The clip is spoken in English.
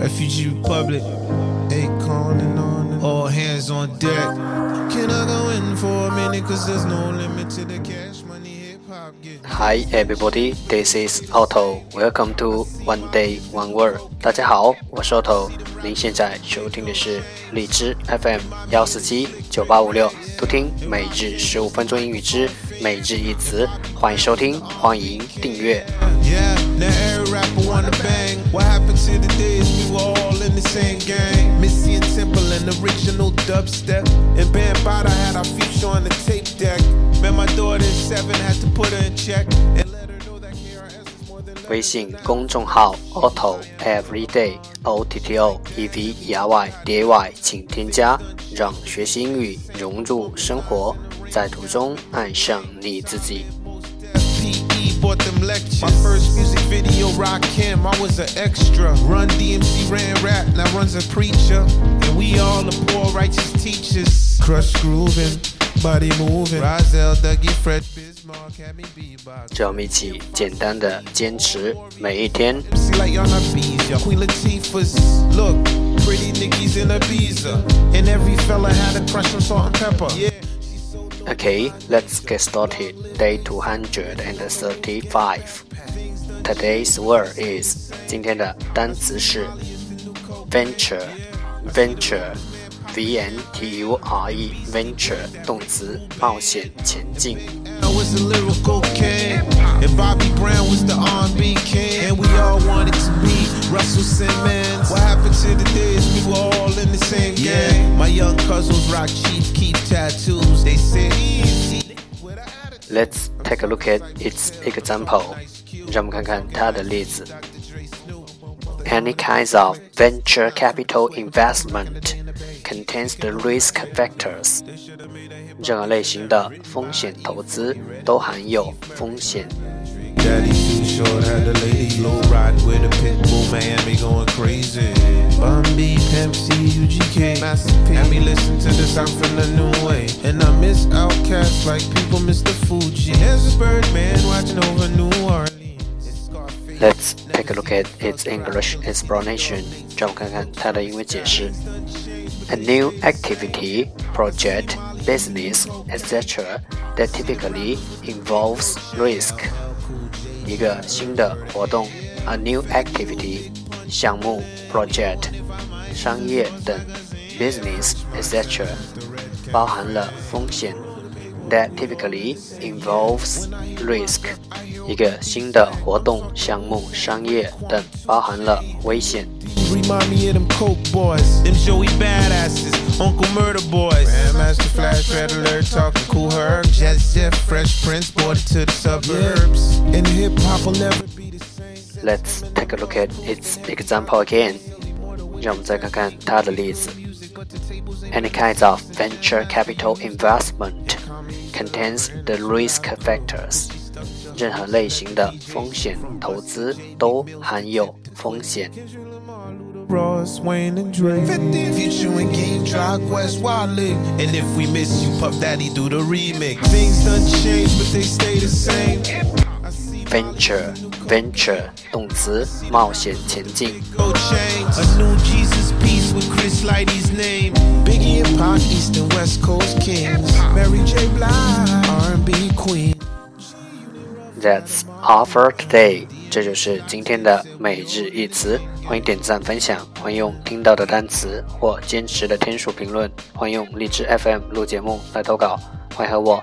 Refugee Republic, Akon and on and all hands on deck. Can I go in for a minute? Cause there's no limit to the cash money hip hop get. Hi everybody, this is Otto. Welcome to One Day One Word. 大家好，我是 Otto。您现在收听的是荔枝 FM 幺四七九八五六，读听每日十五分钟英语之每日一词欢迎收听欢迎订阅。微信公众号 Otto Everyday O T o T O E y V E R Y D A Y，请添加，让学习英语融入生活。在途中爱上你自己。bought them lectures. My first music video, Rock Kim, I was an extra. Run DMC ran rap, now runs a preacher. And we all the poor righteous teachers. Crush grooving, body moving. Rizal, Dougie, Fred Bismarck, had me y'all not bees, y'all. Queen Latifah's look, pretty in And every fella had a crush on Salt-N-Pepa. Yeah. Okay, let's get started. Day 235. Today's word is 今天的单词是 venture, venture, v n t u r e, venture 动词冒险前进。 cousins rock Chief Keef tattoos. They said easy. with an attitude. Let's take a look at its example. 让我们看看它的例子。Any kinds of venture capital investment contains the risk factors. 任何类型的风险投资都含有风险。 Daddy too short, had the lady low ride with a pit bull, Miami going crazy. Bumby, Masterpiece. Me listen to from the new way. And I miss outcasts like people miss the Fugees. There's a watching over New Orleans. Let's take a look at its English explanation. 让我看看它的英文解释。A new activity, project, business, etc. that typically involves risk. 一个新的活动，a new activity，项目，project。商业等 business etc. typically involves risk，一个新的活动、项目、商业等，包含了危险。Remind me of them coke boys, them Joey badasses, Uncle Murder boys. Grandmaster Flash, Red Alert, talking Kool Herc. Jazzy Jeff, Fresh Prince, brought it to the suburbs. And hip hop will never be the same. Let's take a look at its example again. 让我们再看看它的例子。Any kinds of venture capital investment contains the risk factors. 任何类型的风险投资都含有风险。 Ross, Wayne, and Dre. 50 Future and Game, Drive West, Wale. And if we miss you, Puff Daddy do the remix. Things done change, but they stay the same. Venture, venture 动词冒险前进。no change. A new Jesus piece with Chris Lighty's name. Biggie and Pac, East and West Coast Kings. Mary J. Blige, R&B Queen. That's all for today。这就是今天的每日一词。欢迎点赞分享，欢迎用听到的单词或坚持的天数评论，欢迎用荔枝 FM 录节目来投稿，欢迎和我